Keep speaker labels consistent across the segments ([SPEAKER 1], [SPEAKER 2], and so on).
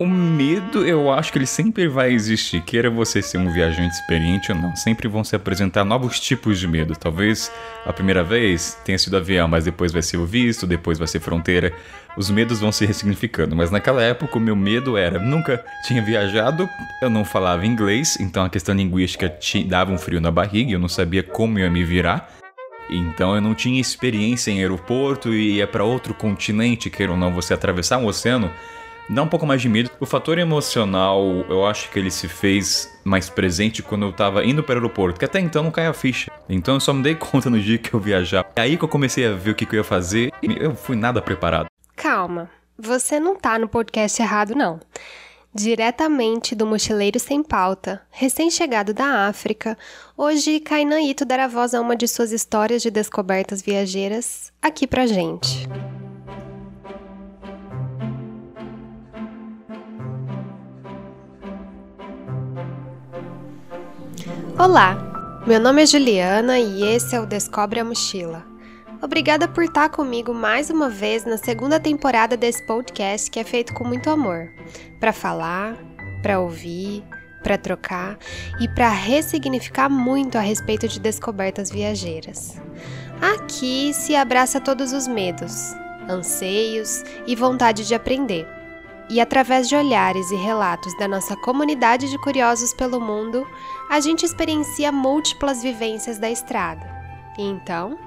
[SPEAKER 1] O medo, eu acho que ele sempre vai existir, queira você ser um viajante experiente ou não. Sempre vão se apresentar novos tipos de medo. Talvez a primeira vez tenha sido avião, mas depois vai ser o visto, depois vai ser fronteira. Os medos vão se ressignificando. Mas naquela época o meu medo era: nunca tinha viajado, eu não falava inglês, então a questão linguística dava um frio na barriga, eu não sabia como eu ia me virar. Então eu não tinha experiência em aeroporto e ia para outro continente, queira ou não, você atravessar um oceano dá um pouco mais de medo. O fator emocional, eu acho que ele se fez mais presente quando eu tava indo para o aeroporto, que até então não caia a ficha. Então eu só me dei conta no dia que eu viajar. É aí que eu comecei a ver o que, que eu ia fazer e eu fui nada preparado.
[SPEAKER 2] Calma, você não tá no podcast errado, não. Diretamente do Mochileiro Sem Pauta, recém-chegado da África, hoje Kainan Ito dará voz a uma de suas histórias de descobertas viajeiras aqui pra gente. Olá, meu nome é Juliana e esse é o Descobre a Mochila. Obrigada por estar comigo mais uma vez na segunda temporada desse podcast que é feito com muito amor para falar, para ouvir, para trocar e para ressignificar muito a respeito de descobertas viajeiras. Aqui se abraça todos os medos, anseios e vontade de aprender e através de olhares e relatos da nossa comunidade de curiosos pelo mundo, a gente experiencia múltiplas vivências da estrada. E então,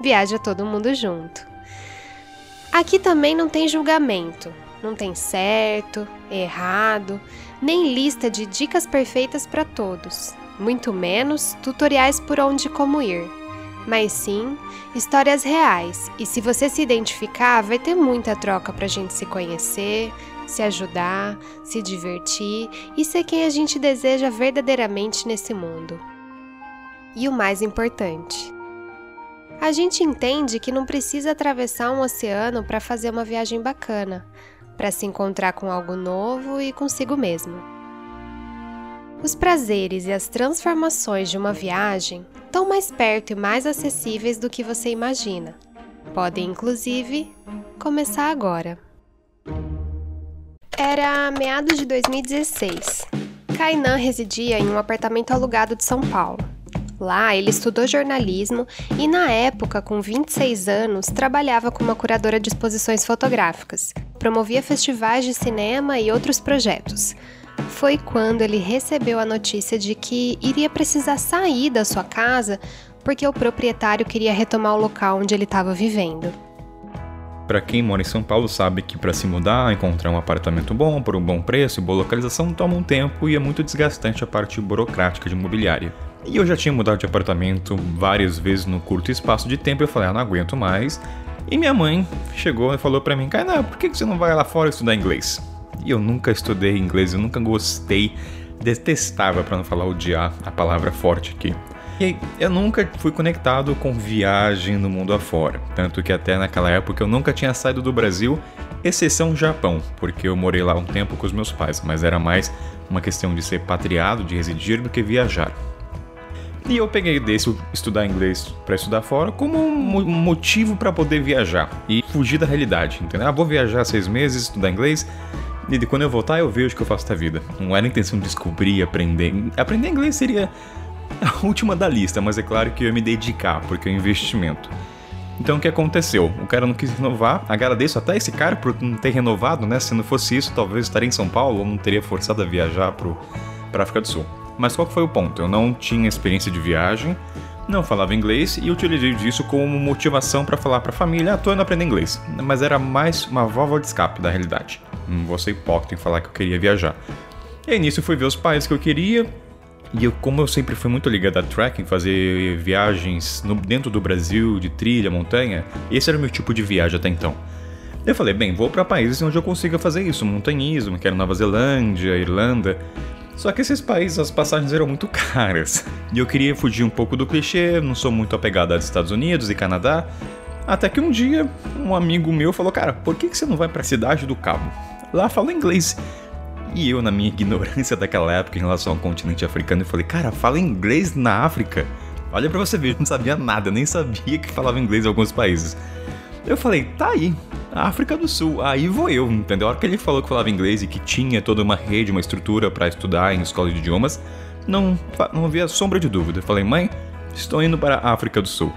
[SPEAKER 2] viaja todo mundo junto. Aqui também não tem julgamento, não tem certo, errado, nem lista de dicas perfeitas para todos, muito menos tutoriais por onde como ir. Mas sim, histórias reais, e se você se identificar, vai ter muita troca para a gente se conhecer, se ajudar, se divertir e ser quem a gente deseja verdadeiramente nesse mundo. E o mais importante, a gente entende que não precisa atravessar um oceano para fazer uma viagem bacana, para se encontrar com algo novo e consigo mesmo. Os prazeres e as transformações de uma viagem estão mais perto e mais acessíveis do que você imagina. Podem, inclusive, começar agora. Era meados de 2016. Kainan residia em um apartamento alugado de São Paulo. Lá, ele estudou jornalismo e, na época, com 26 anos, trabalhava como curadora de exposições fotográficas. Promovia festivais de cinema e outros projetos. Foi quando ele recebeu a notícia de que iria precisar sair da sua casa porque o proprietário queria retomar o local onde ele estava vivendo.
[SPEAKER 1] Para quem mora em São Paulo sabe que para se mudar, encontrar um apartamento bom, por um bom preço e boa localização toma um tempo e é muito desgastante a parte burocrática de imobiliária. E eu já tinha mudado de apartamento várias vezes no curto espaço de tempo e eu falei, ah, não aguento mais. E minha mãe chegou e falou para mim, Kainan, por que você não vai lá fora estudar inglês? E eu nunca estudei inglês, eu nunca gostei, detestava, para não falar odiar a palavra forte aqui. E eu nunca fui conectado com viagem no mundo afora, tanto que até naquela época eu nunca tinha saído do Brasil, exceção Japão, porque eu morei lá um tempo com os meus pais, mas era mais uma questão de ser patriado, de residir, do que viajar. E eu peguei desse estudar inglês para estudar fora como um motivo para poder viajar e fugir da realidade, entendeu? Ah, vou viajar seis meses, estudar inglês, e quando eu voltar eu vejo o que eu faço da vida. Não era a intenção de descobrir, aprender. Aprender inglês seria a última da lista, mas é claro que eu ia me dedicar, porque é um investimento. Então o que aconteceu? O cara não quis renovar. Agradeço até esse cara por não ter renovado, né? Se não fosse isso, talvez estaria em São Paulo ou não teria forçado a viajar para África do Sul. Mas qual foi o ponto? Eu não tinha experiência de viagem, não falava inglês e utilizei disso como motivação para falar para a família: ah, tô indo aprender inglês. Mas era mais uma válvula de escape da realidade. Não vou ser hipócrita em falar que eu queria viajar. E aí nisso fui ver os países que eu queria, e eu, como eu sempre fui muito ligado a trekking, fazer viagens no, dentro do Brasil, de trilha, montanha, esse era o meu tipo de viagem até então. Eu falei, bem, vou para países onde eu consiga fazer isso, montanhismo, que era Nova Zelândia, Irlanda. Só que esses países, as passagens eram muito caras. E eu queria fugir um pouco do clichê, não sou muito apegado aos Estados Unidos e Canadá. Até que um dia, um amigo meu falou, cara, por que você não vai para a cidade do Cabo? Lá fala inglês. E eu, na minha ignorância daquela época em relação ao continente africano, eu falei, cara, fala inglês na África? Olha para você ver, eu não sabia nada, nem sabia que falava inglês em alguns países. Eu falei, tá aí, África do Sul, aí vou eu, entendeu? A hora que ele falou que falava inglês e que tinha toda uma rede, uma estrutura para estudar em escola de idiomas, não, não havia sombra de dúvida. Eu falei, mãe, estou indo para a África do Sul.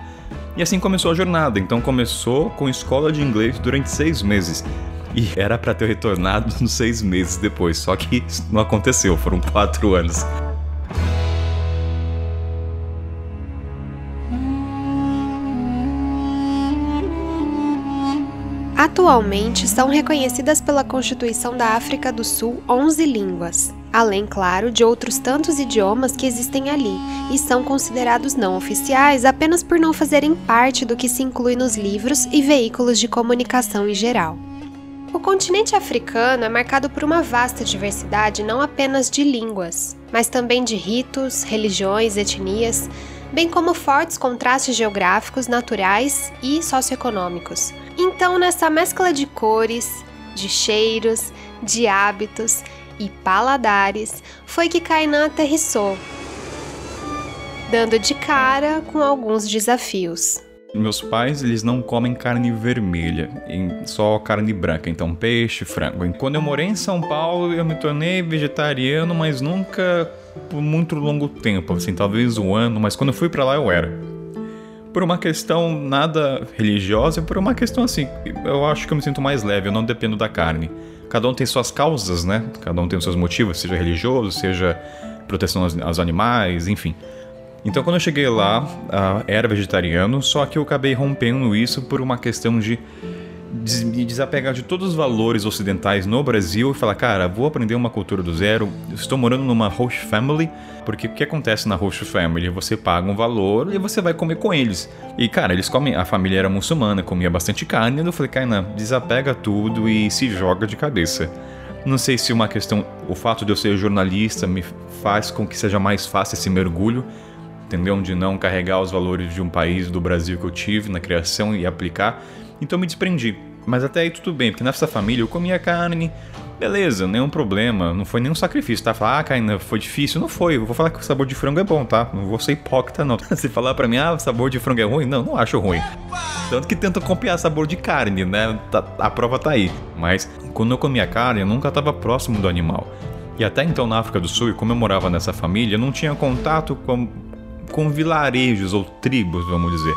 [SPEAKER 1] E assim começou a jornada. Então começou com escola de inglês durante seis meses. E era para ter retornado nos seis meses depois, só que não aconteceu, foram quatro anos.
[SPEAKER 2] Atualmente são reconhecidas pela Constituição da África do Sul 11 línguas, além, claro, de outros tantos idiomas que existem ali e são considerados não oficiais apenas por não fazerem parte do que se inclui nos livros e veículos de comunicação em geral. Continente africano é marcado por uma vasta diversidade não apenas de línguas, mas também de ritos, religiões, etnias, bem como fortes contrastes geográficos, naturais e socioeconômicos. Então, nessa mescla de cores, de cheiros, de hábitos e paladares, foi que Kainan aterrissou, dando de cara com alguns desafios.
[SPEAKER 1] Meus pais, eles não comem carne vermelha, só carne branca, então peixe, frango. Quando eu morei em São Paulo, eu me tornei vegetariano, mas nunca por muito longo tempo, assim, talvez um ano, mas quando eu fui para lá eu era. Por uma questão nada religiosa, por uma questão assim, eu acho que eu me sinto mais leve, eu não dependo da carne. Cada um tem suas causas, né? Cada um tem os seus motivos, seja religioso, seja proteção aos animais, enfim. Então, quando eu cheguei lá, uh, era vegetariano, só que eu acabei rompendo isso por uma questão de me desapegar de todos os valores ocidentais no Brasil e falar, cara, vou aprender uma cultura do zero. Estou morando numa host family, porque o que acontece na host family? Você paga um valor e você vai comer com eles. E, cara, eles comem, a família era muçulmana, comia bastante carne, e eu falei, cara, desapega tudo e se joga de cabeça. Não sei se uma questão, o fato de eu ser jornalista me faz com que seja mais fácil esse mergulho, entendeu? De não carregar os valores de um país do Brasil que eu tive na criação e aplicar. Então me desprendi. Mas até aí tudo bem, porque nessa família eu comia carne, beleza, nenhum problema, não foi nenhum sacrifício, tá? Falar, ah, Caína, foi difícil. Não foi, eu vou falar que o sabor de frango é bom, tá? Não vou ser hipócrita, não. Se falar pra mim, ah, o sabor de frango é ruim, não, não acho ruim. Tanto que tento copiar sabor de carne, né? Tá, a prova tá aí. Mas quando eu comia carne, eu nunca tava próximo do animal. E até então na África do Sul, e como eu morava nessa família, eu não tinha contato com com vilarejos ou tribos, vamos dizer.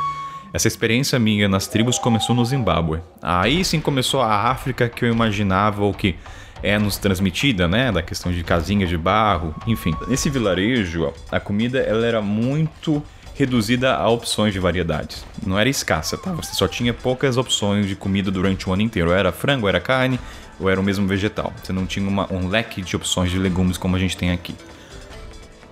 [SPEAKER 1] Essa experiência minha nas tribos começou no Zimbábue. Aí sim começou a África que eu imaginava ou que é nos transmitida, né, da questão de casinhas de barro, enfim. Nesse vilarejo, a comida ela era muito reduzida a opções de variedades. Não era escassa, tá? Você só tinha poucas opções de comida durante o ano inteiro. Era frango, era carne, ou era o mesmo vegetal. Você não tinha uma, um leque de opções de legumes como a gente tem aqui.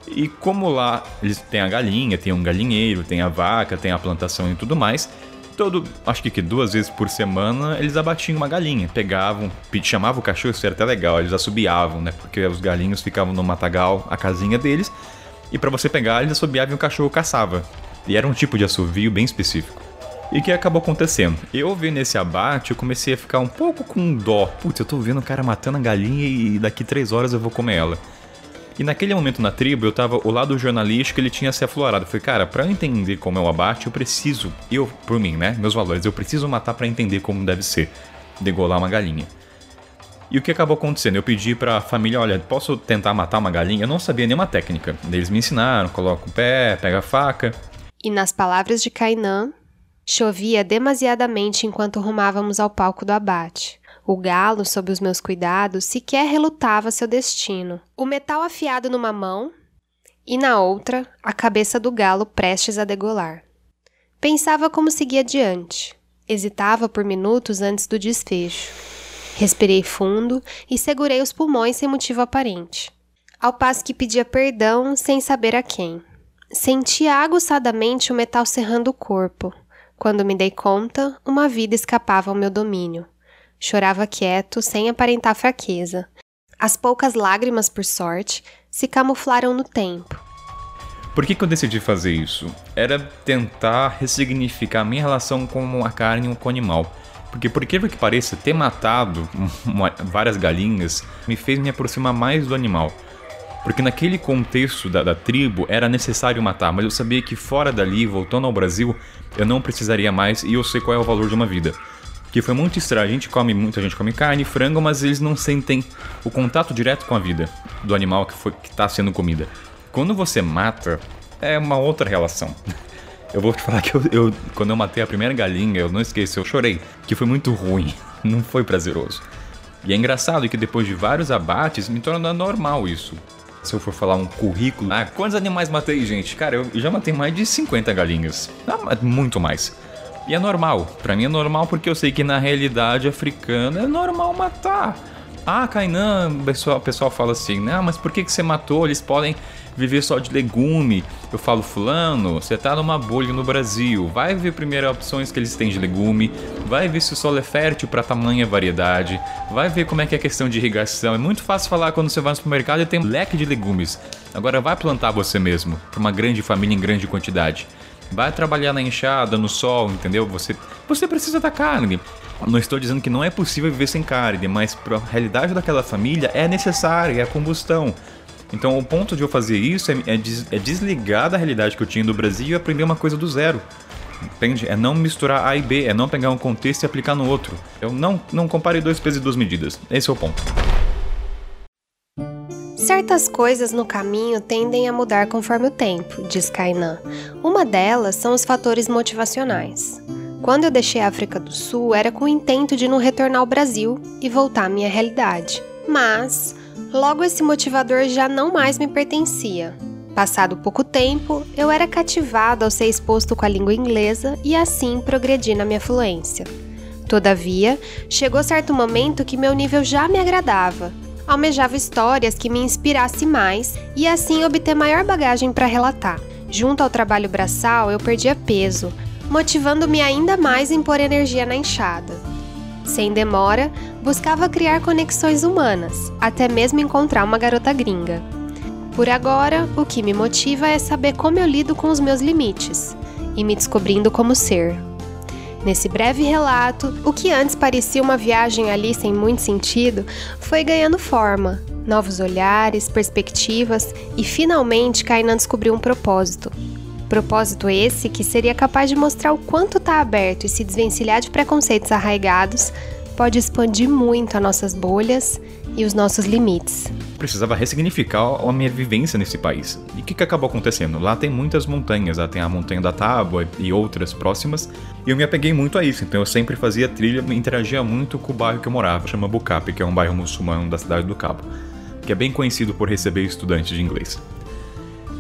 [SPEAKER 1] E como lá eles têm a galinha, tem um galinheiro, tem a vaca, tem a plantação e tudo mais, todo, acho que duas vezes por semana, eles abatiam uma galinha, pegavam, chamavam o cachorro, isso era até legal, eles assobiavam, né? Porque os galinhos ficavam no matagal, a casinha deles, e para você pegar, eles assobiavam e o cachorro caçava. E era um tipo de assovio bem específico. E o que acabou acontecendo? Eu vi nesse abate, eu comecei a ficar um pouco com dó. Putz, eu tô vendo o cara matando a galinha e daqui três horas eu vou comer ela. E naquele momento na tribo, eu tava, o lado jornalístico ele tinha se aflorado. Eu falei, cara, pra eu entender como é o abate, eu preciso, eu, por mim, né, meus valores, eu preciso matar para entender como deve ser, degolar uma galinha. E o que acabou acontecendo? Eu pedi pra família, olha, posso tentar matar uma galinha? Eu não sabia nenhuma técnica. Eles me ensinaram, coloca o pé, pega a faca.
[SPEAKER 2] E nas palavras de Kainan, chovia demasiadamente enquanto rumávamos ao palco do abate. O galo, sob os meus cuidados, sequer relutava seu destino. O metal afiado numa mão e na outra, a cabeça do galo prestes a degolar. Pensava como seguir adiante. Hesitava por minutos antes do desfecho. Respirei fundo e segurei os pulmões sem motivo aparente, ao passo que pedia perdão sem saber a quem. Sentia aguçadamente o metal serrando o corpo. Quando me dei conta, uma vida escapava ao meu domínio. Chorava quieto, sem aparentar fraqueza. As poucas lágrimas, por sorte, se camuflaram no tempo.
[SPEAKER 1] Por que, que eu decidi fazer isso? Era tentar ressignificar a minha relação com a carne e com o animal. Porque, por incrível que pareça, ter matado uma, várias galinhas me fez me aproximar mais do animal. Porque naquele contexto da, da, tribo era necessário matar, mas eu sabia que fora dali, voltando ao Brasil, eu não precisaria mais e eu sei qual é o valor de uma vida. Que foi muito estranho. A gente come, muita gente come carne, frango, mas eles não sentem o contato direto com a vida do animal que foi que está sendo comida. Quando você mata, é uma outra relação. Eu vou te falar que eu, eu, quando eu matei a primeira galinha, eu não esqueci, eu chorei, que foi muito ruim, não foi prazeroso. E é engraçado que depois de vários abates, me torna normal isso. Se eu for falar um currículo. Ah, quantos animais matei, gente? Cara, eu já matei mais de 50 galinhas. Ah, muito mais. E é normal. Para mim é normal porque eu sei que na realidade africana é normal matar. Ah, Kainan, o pessoal, pessoal fala assim, né? Mas por que, que você matou? Eles podem viver só de legume. Eu falo, fulano, você tá numa bolha no Brasil. Vai ver primeiro opções que eles têm de legume. Vai ver se o solo é fértil para tamanha variedade. Vai ver como é que é a questão de irrigação. É muito fácil falar quando você vai no supermercado e tem um leque de legumes. Agora vai plantar você mesmo, para uma grande família em grande quantidade. Vai trabalhar na enxada, no sol, entendeu? Você, você precisa da carne. Não estou dizendo que não é possível viver sem carne, mas para a realidade daquela família é necessária, é a combustão. Então o ponto de eu fazer isso é, é, des, é desligar da realidade que eu tinha do Brasil e aprender uma coisa do zero. Entende? É não misturar A e B, é não pegar um contexto e aplicar no outro. Eu não, não compare dois pesos e duas medidas. Esse é o ponto.
[SPEAKER 2] Certas coisas no caminho tendem a mudar conforme o tempo, diz Kainan. Uma delas são os fatores motivacionais. Quando eu deixei a África do Sul, era com o intento de não retornar ao Brasil e voltar à minha realidade. Mas, logo esse motivador já não mais me pertencia. Passado pouco tempo, eu era cativado ao ser exposto com a língua inglesa e assim progredi na minha fluência. Todavia, chegou certo momento que meu nível já me agradava almejava histórias que me inspirassem mais e assim obter maior bagagem para relatar. Junto ao trabalho braçal, eu perdia peso, motivando-me ainda mais em pôr energia na enxada. Sem demora, buscava criar conexões humanas, até mesmo encontrar uma garota gringa. Por agora, o que me motiva é saber como eu lido com os meus limites e me descobrindo como ser. Nesse breve relato, o que antes parecia uma viagem ali sem muito sentido foi ganhando forma, novos olhares, perspectivas e finalmente Kainan descobriu um propósito. Propósito esse que seria capaz de mostrar o quanto está aberto e se desvencilhar de preconceitos arraigados pode expandir muito as nossas bolhas e os nossos limites.
[SPEAKER 1] Precisava ressignificar a minha vivência nesse país. E o que, que acabou acontecendo? Lá tem muitas montanhas, lá tem a Montanha da Tábua e outras próximas, e eu me apeguei muito a isso, então eu sempre fazia trilha interagia muito com o bairro que eu morava, chama Bucape, que é um bairro muçulmano da cidade do Cabo, que é bem conhecido por receber estudantes de inglês.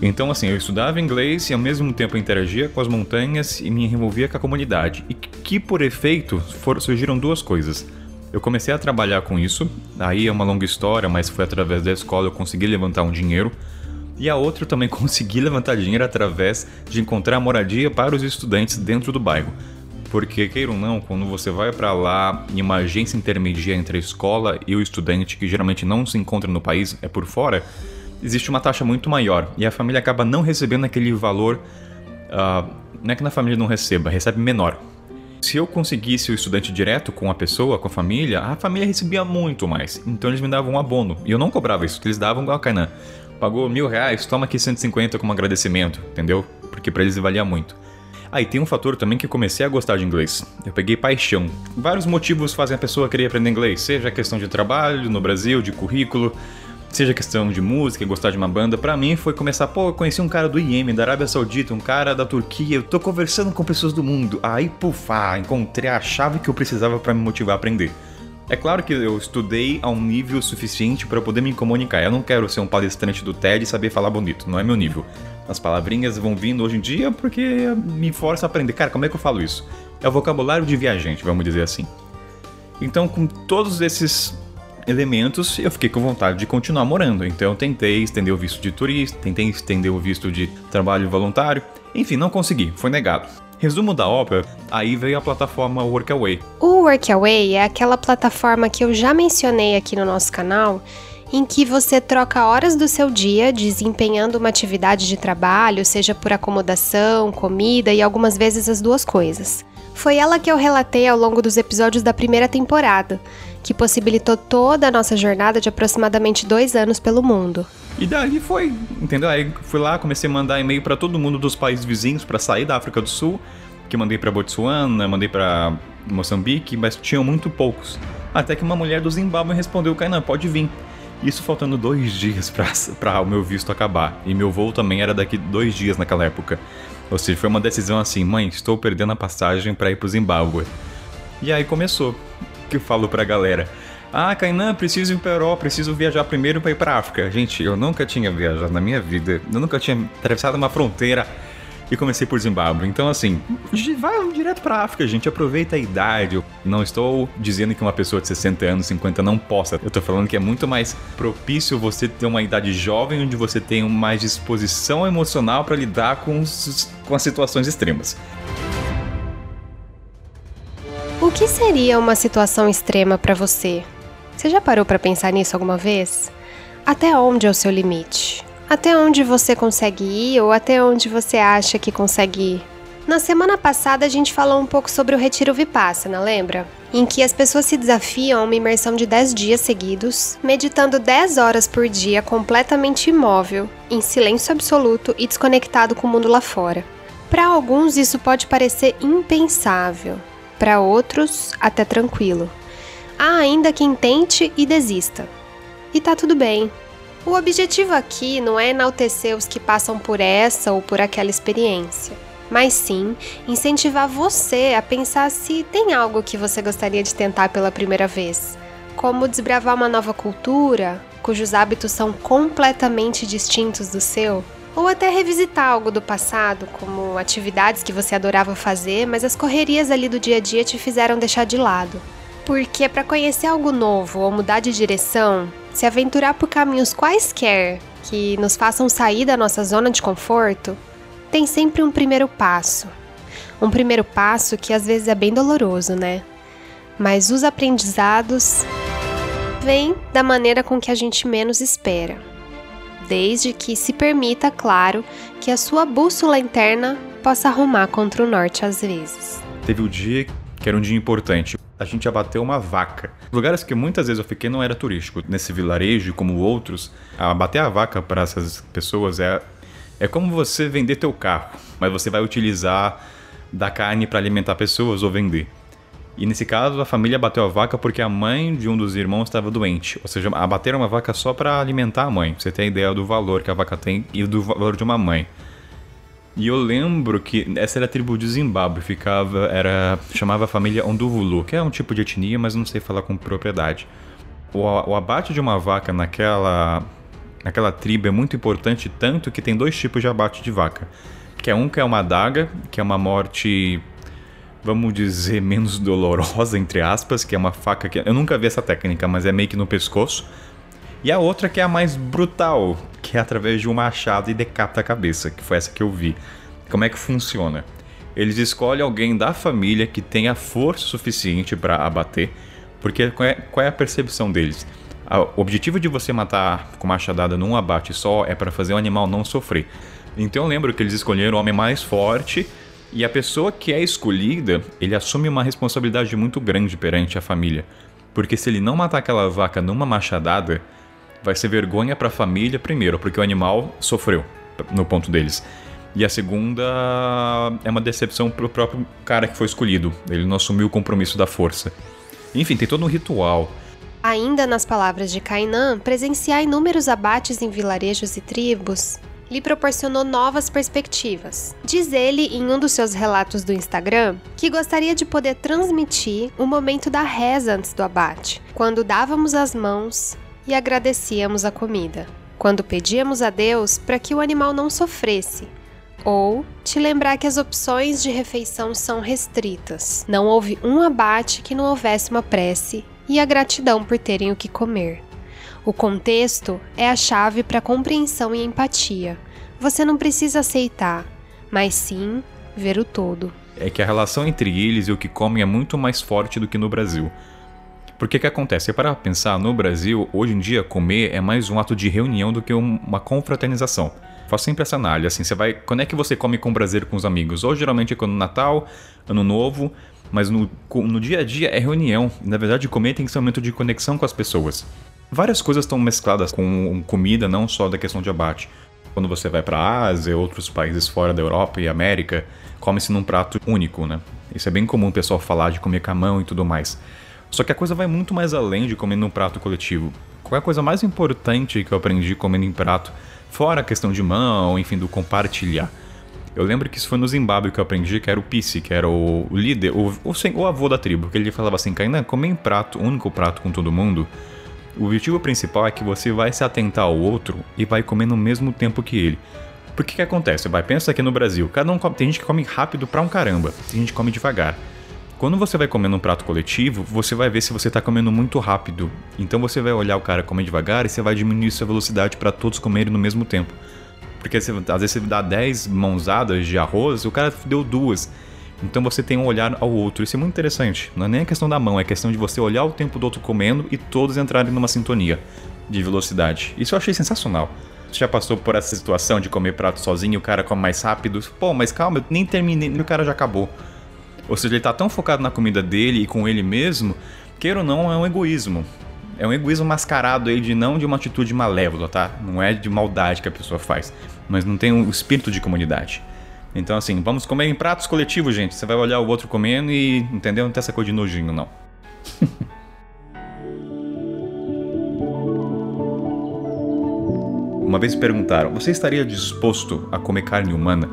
[SPEAKER 1] Então, assim, eu estudava inglês e ao mesmo tempo interagia com as montanhas e me envolvia com a comunidade. E que, por efeito, for, surgiram duas coisas. Eu comecei a trabalhar com isso, aí é uma longa história, mas foi através da escola eu consegui levantar um dinheiro. E a outra eu também consegui levantar dinheiro através de encontrar moradia para os estudantes dentro do bairro. Porque, queira ou não, quando você vai para lá em uma agência intermediária entre a escola e o estudante, que geralmente não se encontra no país, é por fora, existe uma taxa muito maior e a família acaba não recebendo aquele valor. Uh, não é que na família não receba, recebe menor. Se eu conseguisse o estudante direto com a pessoa, com a família, a família recebia muito mais. Então eles me davam um abono. E eu não cobrava isso, eles davam igual Kainan. Pagou mil reais, toma aqui 150 como agradecimento, entendeu? Porque para eles valia muito. Aí ah, tem um fator também que comecei a gostar de inglês. Eu peguei paixão. Vários motivos fazem a pessoa querer aprender inglês, seja questão de trabalho no Brasil, de currículo, seja questão de música, gostar de uma banda, para mim foi começar, pô, eu conheci um cara do Iêmen, da Arábia Saudita, um cara da Turquia, eu tô conversando com pessoas do mundo. Aí, pufá, encontrei a chave que eu precisava para me motivar a aprender. É claro que eu estudei a um nível suficiente para poder me comunicar. Eu não quero ser um palestrante do TED e saber falar bonito, não é meu nível. As palavrinhas vão vindo hoje em dia porque me força a aprender. Cara, como é que eu falo isso? É o vocabulário de viajante, vamos dizer assim. Então, com todos esses elementos, eu fiquei com vontade de continuar morando. Então tentei estender o visto de turista, tentei estender o visto de trabalho voluntário. Enfim, não consegui, foi negado. Resumo da ópera, aí veio a plataforma Workaway.
[SPEAKER 2] O Workaway é aquela plataforma que eu já mencionei aqui no nosso canal, em que você troca horas do seu dia desempenhando uma atividade de trabalho, seja por acomodação, comida e algumas vezes as duas coisas. Foi ela que eu relatei ao longo dos episódios da primeira temporada que possibilitou toda a nossa jornada de aproximadamente dois anos pelo mundo.
[SPEAKER 1] E dali foi, entendeu? Aí fui lá, comecei a mandar e-mail para todo mundo dos países vizinhos para sair da África do Sul, que mandei para Botsuana, mandei para Moçambique, mas tinham muito poucos. Até que uma mulher do Zimbábue respondeu: Kainan, pode vir. Isso faltando dois dias para o meu visto acabar. E meu voo também era daqui dois dias naquela época. Ou seja, foi uma decisão assim: mãe, estou perdendo a passagem para ir para o Zimbábue. E aí começou. Que eu falo pra galera: ah, Kainan, preciso ir para Europa, preciso viajar primeiro para ir para África. Gente, eu nunca tinha viajado na minha vida, eu nunca tinha atravessado uma fronteira e comecei por Zimbábue. Então, assim, vai direto pra África, gente. Aproveita a idade. não estou dizendo que uma pessoa de 60 anos, 50 não possa. Eu tô falando que é muito mais propício você ter uma idade jovem, onde você tem mais disposição emocional para lidar com, os, com as situações extremas.
[SPEAKER 2] O que seria uma situação extrema para você? Você já parou para pensar nisso alguma vez? Até onde é o seu limite? Até onde você consegue ir ou até onde você acha que consegue ir? Na semana passada a gente falou um pouco sobre o retiro Vipassana, lembra? Em que as pessoas se desafiam a uma imersão de 10 dias seguidos, meditando 10 horas por dia completamente imóvel, em silêncio absoluto e desconectado com o mundo lá fora. Para alguns isso pode parecer impensável, para outros até tranquilo. Há ainda quem tente e desista. E tá tudo bem, o objetivo aqui não é enaltecer os que passam por essa ou por aquela experiência, mas sim incentivar você a pensar se tem algo que você gostaria de tentar pela primeira vez, como desbravar uma nova cultura, cujos hábitos são completamente distintos do seu, ou até revisitar algo do passado, como atividades que você adorava fazer, mas as correrias ali do dia a dia te fizeram deixar de lado. Porque para conhecer algo novo ou mudar de direção, se aventurar por caminhos quaisquer que nos façam sair da nossa zona de conforto, tem sempre um primeiro passo. Um primeiro passo que às vezes é bem doloroso, né? Mas os aprendizados vêm da maneira com que a gente menos espera. Desde que se permita, claro, que a sua bússola interna possa arrumar contra o norte às vezes.
[SPEAKER 1] Teve o dia que era um dia importante a gente abateu uma vaca. Lugares que muitas vezes eu fiquei não era turístico. Nesse vilarejo, como outros, abater a vaca para essas pessoas é, é como você vender teu carro, mas você vai utilizar da carne para alimentar pessoas ou vender. E nesse caso, a família abateu a vaca porque a mãe de um dos irmãos estava doente. Ou seja, abateram uma vaca só para alimentar a mãe. Você tem a ideia do valor que a vaca tem e do valor de uma mãe. E eu lembro que essa era a tribo de Zimbábue, ficava, era, chamava a família Onduvulu, que é um tipo de etnia, mas não sei falar com propriedade. O, o abate de uma vaca naquela, naquela tribo é muito importante, tanto que tem dois tipos de abate de vaca. Que é um que é uma adaga, que é uma morte, vamos dizer, menos dolorosa, entre aspas, que é uma faca que... Eu nunca vi essa técnica, mas é meio que no pescoço. E a outra que é a mais brutal, que é através de um machado e decapita a cabeça, que foi essa que eu vi. Como é que funciona? Eles escolhem alguém da família que tenha força suficiente para abater, porque qual é, qual é, a percepção deles? O objetivo de você matar com machadada num abate só é para fazer o animal não sofrer. Então eu lembro que eles escolheram o homem mais forte e a pessoa que é escolhida, ele assume uma responsabilidade muito grande perante a família. Porque se ele não matar aquela vaca numa machadada, vai ser vergonha para a família, primeiro, porque o animal sofreu, no ponto deles. E a segunda é uma decepção pro próprio cara que foi escolhido. Ele não assumiu o compromisso da força. Enfim, tem todo um ritual.
[SPEAKER 2] Ainda nas palavras de Kainan, presenciar inúmeros abates em vilarejos e tribos lhe proporcionou novas perspectivas. Diz ele em um dos seus relatos do Instagram que gostaria de poder transmitir o momento da reza antes do abate, quando dávamos as mãos e agradecíamos a comida, quando pedíamos a Deus para que o animal não sofresse, ou te lembrar que as opções de refeição são restritas. Não houve um abate que não houvesse uma prece e a gratidão por terem o que comer. O contexto é a chave para compreensão e empatia. Você não precisa aceitar, mas sim ver o todo.
[SPEAKER 1] É que a relação entre eles e o que comem é muito mais forte do que no Brasil. Porque que acontece? É para pensar, no Brasil, hoje em dia, comer é mais um ato de reunião do que uma confraternização. Faço sempre essa análise, assim, você vai... Quando é que você come com prazer com os amigos? Ou geralmente é quando Natal, Ano Novo, mas no, no dia a dia é reunião. Na verdade, comer tem que ser um momento de conexão com as pessoas. Várias coisas estão mescladas com comida, não só da questão de abate. Quando você vai para a Ásia, outros países fora da Europa e América, come-se num prato único, né? Isso é bem comum o pessoal falar de comer com a mão e tudo mais. Só que a coisa vai muito mais além de comer num prato coletivo. Qual é a coisa mais importante que eu aprendi comendo em prato, fora a questão de mão, enfim, do compartilhar? Eu lembro que isso foi no Zimbábue que eu aprendi, que era o Pisi, que era o líder, o, o, o avô da tribo, que ele falava assim, Kainan, comer em prato, único prato com todo mundo, o objetivo principal é que você vai se atentar ao outro e vai comer no mesmo tempo que ele. Porque que acontece? Vai, pensa aqui no Brasil, cada um come, tem gente que come rápido pra um caramba, tem gente que come devagar. Quando você vai comer num prato coletivo, você vai ver se você está comendo muito rápido. Então você vai olhar o cara comer devagar e você vai diminuir sua velocidade para todos comerem no mesmo tempo. Porque às vezes você dá 10 mãozadas de arroz, o cara deu duas. Então você tem um olhar ao outro. Isso é muito interessante. Não é nem a questão da mão, é questão de você olhar o tempo do outro comendo e todos entrarem numa sintonia de velocidade. Isso eu achei sensacional. Você já passou por essa situação de comer prato sozinho o cara come mais rápido? Pô, mas calma, eu nem terminei, o cara já acabou. Ou seja, ele tá tão focado na comida dele e com ele mesmo, queira ou não, é um egoísmo. É um egoísmo mascarado aí de não de uma atitude malévola, tá? Não é de maldade que a pessoa faz, mas não tem o um espírito de comunidade. Então, assim, vamos comer em pratos coletivos, gente. Você vai olhar o outro comendo e, entendeu? Não tem essa coisa de nojinho, não. Uma vez perguntaram: Você estaria disposto a comer carne humana?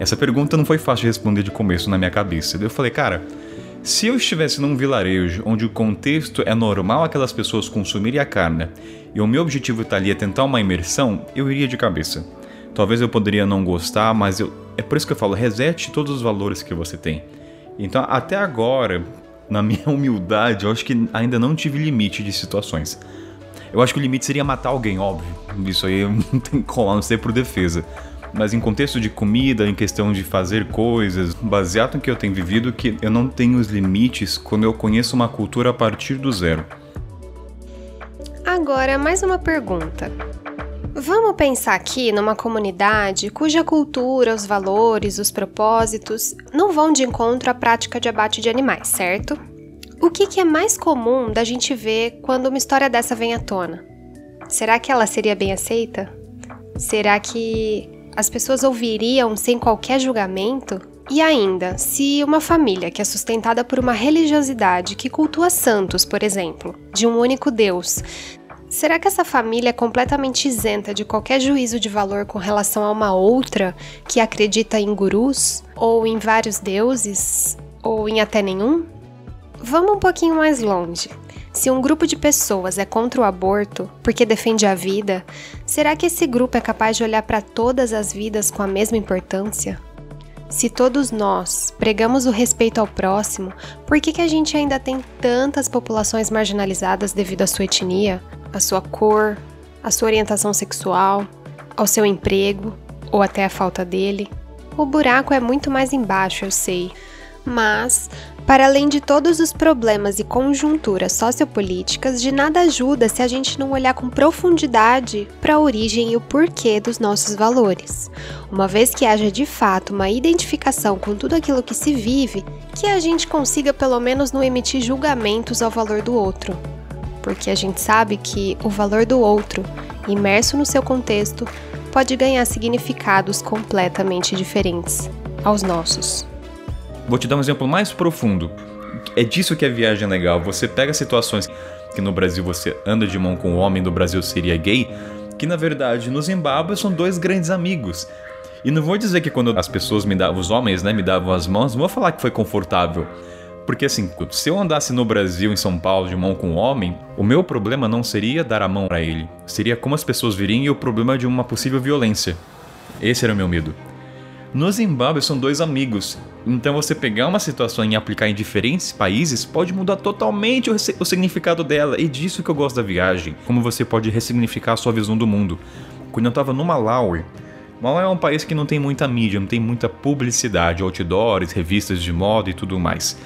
[SPEAKER 1] Essa pergunta não foi fácil de responder de começo na minha cabeça. Eu falei, cara, se eu estivesse num vilarejo onde o contexto é normal aquelas pessoas consumirem a carne e o meu objetivo tá ali é tentar uma imersão, eu iria de cabeça. Talvez eu poderia não gostar, mas eu, é por isso que eu falo, resete todos os valores que você tem. Então, até agora, na minha humildade, eu acho que ainda não tive limite de situações. Eu acho que o limite seria matar alguém, óbvio. Isso aí não tem como, a não ser por defesa mas em contexto de comida, em questão de fazer coisas, baseado no que eu tenho vivido, que eu não tenho os limites quando eu conheço uma cultura a partir do zero.
[SPEAKER 2] Agora, mais uma pergunta. Vamos pensar aqui numa comunidade cuja cultura, os valores, os propósitos não vão de encontro à prática de abate de animais, certo? O que, que é mais comum da gente ver quando uma história dessa vem à tona? Será que ela seria bem aceita? Será que as pessoas ouviriam sem qualquer julgamento? E ainda, se uma família que é sustentada por uma religiosidade que cultua santos, por exemplo, de um único Deus, será que essa família é completamente isenta de qualquer juízo de valor com relação a uma outra que acredita em gurus, ou em vários deuses, ou em até nenhum? Vamos um pouquinho mais longe. Se um grupo de pessoas é contra o aborto porque defende a vida, será que esse grupo é capaz de olhar para todas as vidas com a mesma importância? Se todos nós pregamos o respeito ao próximo, por que, que a gente ainda tem tantas populações marginalizadas devido à sua etnia, à sua cor, à sua orientação sexual, ao seu emprego ou até a falta dele? O buraco é muito mais embaixo, eu sei, mas para além de todos os problemas e conjunturas sociopolíticas, de nada ajuda se a gente não olhar com profundidade para a origem e o porquê dos nossos valores. Uma vez que haja de fato uma identificação com tudo aquilo que se vive, que a gente consiga pelo menos não emitir julgamentos ao valor do outro. Porque a gente sabe que o valor do outro, imerso no seu contexto, pode ganhar significados completamente diferentes aos nossos.
[SPEAKER 1] Vou te dar um exemplo mais profundo. É disso que a viagem é legal. Você pega situações que no Brasil você anda de mão com o homem, no Brasil seria gay, que na verdade no Zimbábue são dois grandes amigos. E não vou dizer que quando as pessoas me davam, os homens, né, me davam as mãos, não vou falar que foi confortável. Porque assim, se eu andasse no Brasil, em São Paulo, de mão com um homem, o meu problema não seria dar a mão para ele. Seria como as pessoas viriam e o problema de uma possível violência. Esse era o meu medo. No Zimbábue são dois amigos, então você pegar uma situação e aplicar em diferentes países pode mudar totalmente o, o, significado dela, e disso que eu gosto da viagem, como você pode ressignificar a sua visão do mundo. Quando eu estava no Malawi, Malawi é um país que não tem muita mídia, não tem muita publicidade, outdoors, revistas de moda e tudo mais.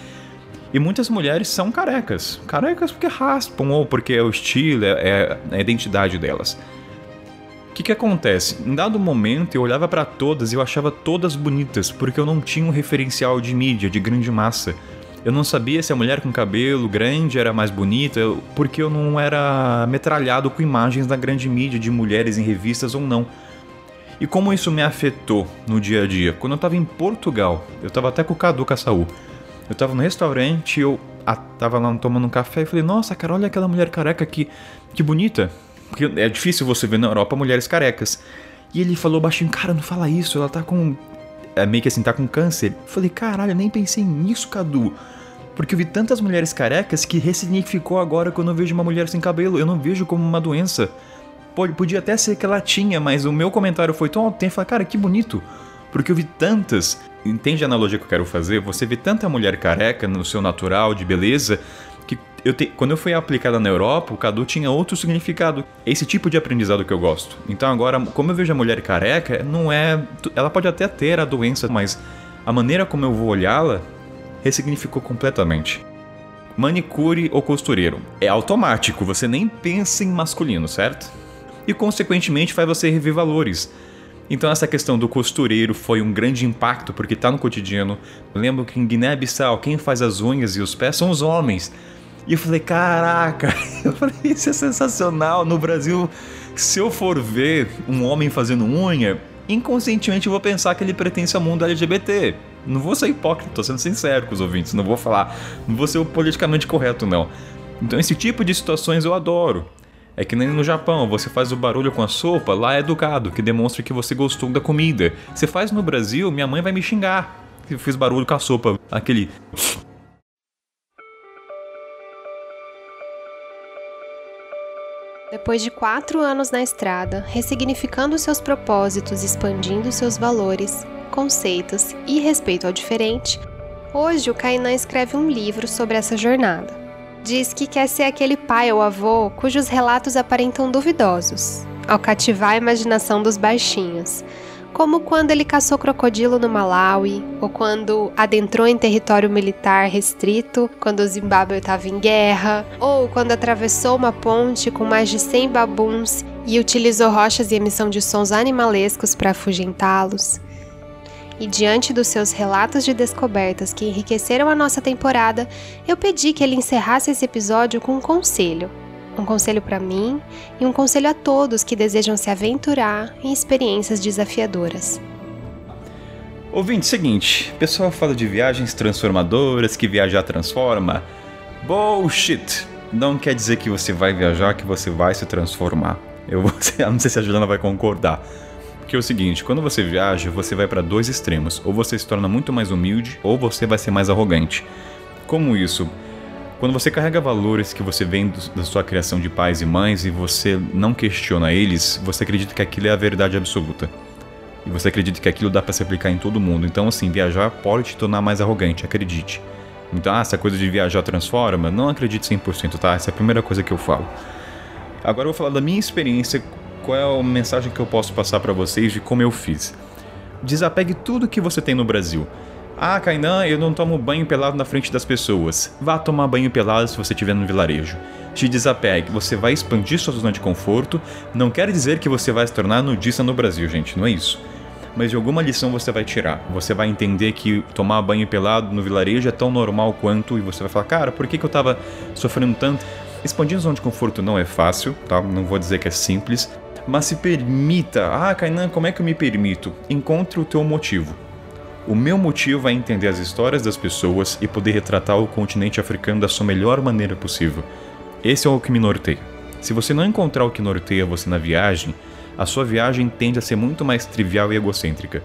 [SPEAKER 1] E muitas mulheres são carecas. Carecas porque raspam ou porque é o estilo, é, é a identidade delas. O que, que acontece? Em dado momento eu olhava para todas e eu achava todas bonitas, porque eu não tinha um referencial de mídia, de grande massa. Eu não sabia se a mulher com cabelo grande era mais bonita, porque eu não era metralhado com imagens da grande mídia de mulheres em revistas ou não. E como isso me afetou no dia a dia? Quando eu tava em Portugal, eu tava até com o Cadu Caçaú. Eu tava no restaurante, eu tava lá tomando um café e falei, nossa, cara, olha aquela mulher careca que, que bonita. Porque é difícil você ver na Europa mulheres carecas. E ele falou baixinho, cara, não fala isso, ela tá com. É meio que assim, tá com câncer. Eu falei, caralho, eu nem pensei nisso, Cadu. Porque eu vi tantas mulheres carecas que ressignificou agora quando eu vejo uma mulher sem cabelo. Eu não vejo como uma doença. Pode, podia até ser que ela tinha, mas o meu comentário foi tão alto, falei, cara, que bonito. Porque eu vi tantas. Entende a analogia que eu quero fazer? Você vê tanta mulher careca no seu natural de beleza que eu te, quando eu fui aplicada na Europa, o Cadu tinha outro significado. Esse tipo de aprendizado que eu gosto. Então agora, como eu vejo a mulher careca, não é. Ela pode até ter a doença, mas a maneira como eu vou olhá-la ressignificou completamente. Manicure ou costureiro. É automático, você nem pensa em masculino, certo? e, consequentemente, faz você rever valores. Então essa questão do costureiro foi um grande impacto porque está no cotidiano. Lembro que em Guiné-Bissau quem faz as unhas e os pés são os homens. E eu falei, caraca, eu falei, isso é sensacional. No Brasil, se eu for ver um homem fazendo unha, inconscientemente eu vou pensar que ele pertence ao mundo LGBT. Não vou ser hipócrita, tô sendo sincero com os ouvintes, não vou falar, não vou ser politicamente correto, não. Então esse tipo de situações eu adoro. É que nem no Japão, você faz o barulho com a sopa, lá é educado, que demonstra que você gostou da comida. Você faz no Brasil, minha mãe vai me xingar. Que fiz barulho com a sopa, aquele.
[SPEAKER 2] Depois de quatro anos na estrada, ressignificando seus propósitos, expandindo seus valores, conceitos e respeito ao diferente, hoje o Kainan escreve um livro sobre essa jornada diz que quer ser aquele pai ou avô cujos relatos aparentam duvidosos, ao cativar a imaginação dos baixinhos, como quando ele caçou crocodilo no Malawi, ou quando adentrou em território militar restrito, quando o Zimbábue estava em guerra, ou quando atravessou uma ponte com mais de 100 babuns e utilizou rochas e emissão de sons animalescos para afugentá-los e diante dos seus relatos de descobertas que enriqueceram a nossa temporada, eu pedi que ele encerrasse esse episódio com um conselho. Um conselho para mim e um conselho a todos que desejam se aventurar em experiências desafiadoras.
[SPEAKER 1] Ouvinte, seguinte, pessoal fala de viagens transformadoras, que viajar transforma. Bullshit! Não quer dizer que você vai viajar, que você vai se transformar. Eu vou, não sei se a Juliana vai concordar. Porque é o seguinte, quando você viaja, você vai para dois extremos. Ou você se torna muito mais humilde, ou você vai ser mais arrogante. Como isso? Quando você carrega valores que você vem da sua criação de pais e mães e você não questiona eles, você acredita que aquilo é a verdade absoluta. E você acredita que aquilo dá para se aplicar em todo mundo. Então, assim, viajar pode te tornar mais arrogante, acredite. Então, ah, essa coisa de viajar transforma? Não acredite 100%, tá? Essa é a primeira coisa que eu falo. Agora eu vou falar da minha experiência qual é a mensagem que eu posso passar para vocês de como eu fiz. Desapegue tudo que você tem no Brasil. Ah, Kainan, eu não tomo banho pelado na frente das pessoas. Vá tomar banho pelado se você estiver no vilarejo. Te desapegue, você vai expandir sua zona de conforto. Não quer dizer que você vai se tornar nudista no Brasil, gente, não é isso. Mas de alguma lição você vai tirar. Você vai entender que tomar banho pelado no vilarejo é tão normal quanto, e você vai falar, cara, por que, que eu tava sofrendo tanto? Expandir a zona de conforto não é fácil, tá? Não vou dizer que é simples, mas se permita. Ah, Kainan, como é que eu me permito? Encontre o teu motivo. O meu motivo é entender as histórias das pessoas e poder retratar o continente africano da sua melhor maneira possível. Esse é o que me norteia. Se você não encontrar o que norteia você na viagem, a sua viagem tende a ser muito mais trivial e egocêntrica.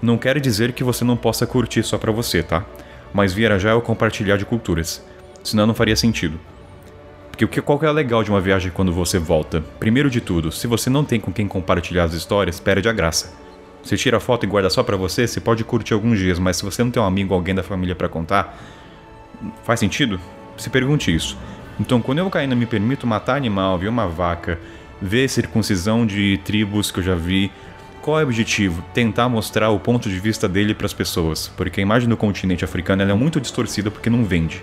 [SPEAKER 1] Não quero dizer que você não possa curtir só para você, tá? Mas viajar é o compartilhar de culturas. Senão não faria sentido. Porque o que qual que é legal de uma viagem quando você volta? Primeiro de tudo, se você não tem com quem compartilhar as histórias, perde a graça. Você tira a foto e guarda só para você, você pode curtir alguns dias, mas se você não tem um amigo, alguém da família para contar, faz sentido? Se pergunte isso. Então, quando eu ainda me permito matar animal, ver uma vaca, ver circuncisão de tribos que eu já vi, qual é o objetivo? Tentar mostrar o ponto de vista dele para as pessoas, porque a imagem do continente africano é muito distorcida porque não vende.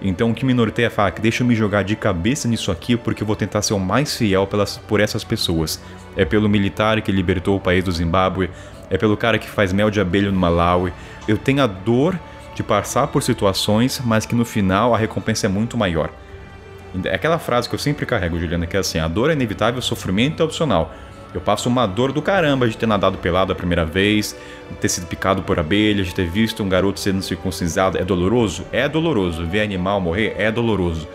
[SPEAKER 1] Então o que me norteia é falar que deixa eu me jogar de cabeça nisso aqui porque eu vou tentar ser o mais fiel pelas, por essas pessoas. É pelo militar que libertou o país do Zimbábue, é pelo cara que faz mel de abelha no Malawi. Eu tenho a dor de passar por situações, mas que no final a recompensa é muito maior. É aquela frase que eu sempre carrego, Juliana, que é assim: a dor é inevitável, o sofrimento é opcional. Eu passo uma dor do caramba de ter nadado pelado a primeira vez, de ter sido picado por abelhas, de ter visto um garoto sendo circuncisado. É doloroso? É doloroso. Ver animal morrer é doloroso.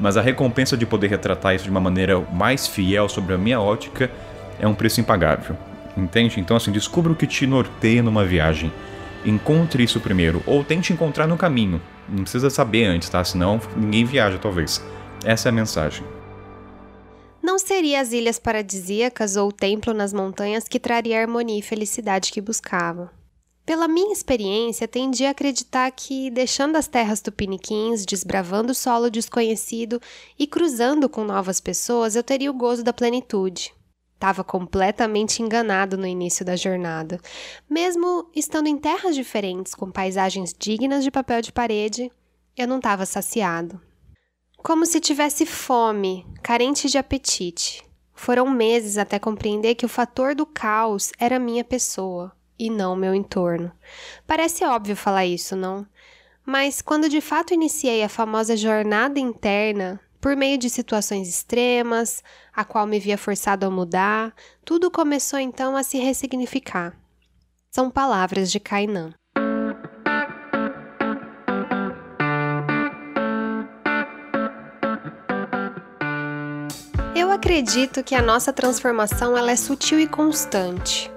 [SPEAKER 1] Mas a recompensa de poder retratar isso de uma maneira mais fiel sobre a minha ótica é um preço impagável. Entende? Então, assim, descubra o que te norteia numa viagem. Encontre isso primeiro, ou tente encontrar no caminho. Não precisa saber antes, tá? Senão ninguém viaja, talvez. Essa é a mensagem.
[SPEAKER 2] Não seria as ilhas paradisíacas ou o templo nas montanhas que traria a harmonia e felicidade que buscava. Pela minha experiência, tendi a acreditar que, deixando as terras tupiniquins, desbravando o solo desconhecido e cruzando com novas pessoas, eu teria o gozo da plenitude. Estava completamente enganado no início da jornada. Mesmo estando em terras diferentes, com paisagens dignas de papel de parede, eu não estava saciado. Como se tivesse fome, carente de apetite. Foram meses até compreender que o fator do caos era minha pessoa e não meu entorno. Parece óbvio falar isso, não? Mas quando de fato iniciei a famosa jornada interna, por meio de situações extremas, a qual me via forçado a mudar, tudo começou então a se ressignificar. São palavras de Kainan. Acredito que a nossa transformação ela é sutil e constante.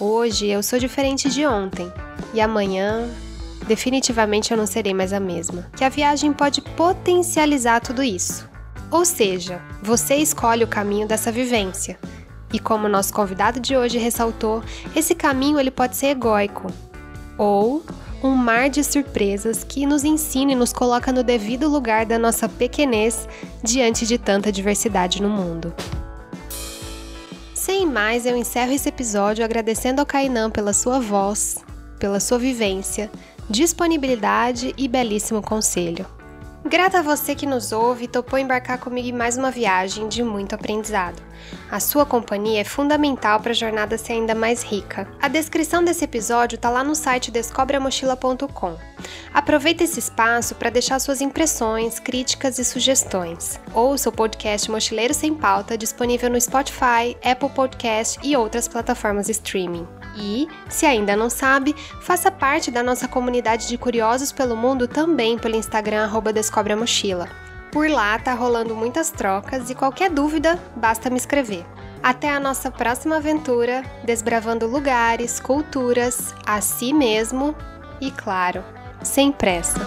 [SPEAKER 2] Hoje eu sou diferente de ontem e amanhã definitivamente eu não serei mais a mesma. Que a viagem pode potencializar tudo isso. Ou seja, você escolhe o caminho dessa vivência. E como nosso convidado de hoje ressaltou, esse caminho ele pode ser egóico ou um mar de surpresas que nos ensina e nos coloca no devido lugar da nossa pequenez diante de tanta diversidade no mundo. Sem mais, eu encerro esse episódio agradecendo ao Kainan pela sua voz, pela sua vivência, disponibilidade e belíssimo conselho. Grata a você que nos ouve e topou embarcar comigo em mais uma viagem de muito aprendizado. A sua companhia é fundamental para a jornada ser ainda mais rica. A descrição desse episódio está lá no site descobreamochila.com. Aproveita esse espaço para deixar suas impressões, críticas e sugestões. Ouça o podcast Mochileiro Sem Pauta disponível no Spotify, Apple Podcast e outras plataformas streaming. E, se ainda não sabe, faça parte da nossa comunidade de curiosos pelo mundo também pelo Instagram Descobre a Mochila. Por lá tá rolando muitas trocas e qualquer dúvida, basta me escrever. Até a nossa próxima aventura, desbravando lugares, culturas, a si mesmo e, claro, sem pressa.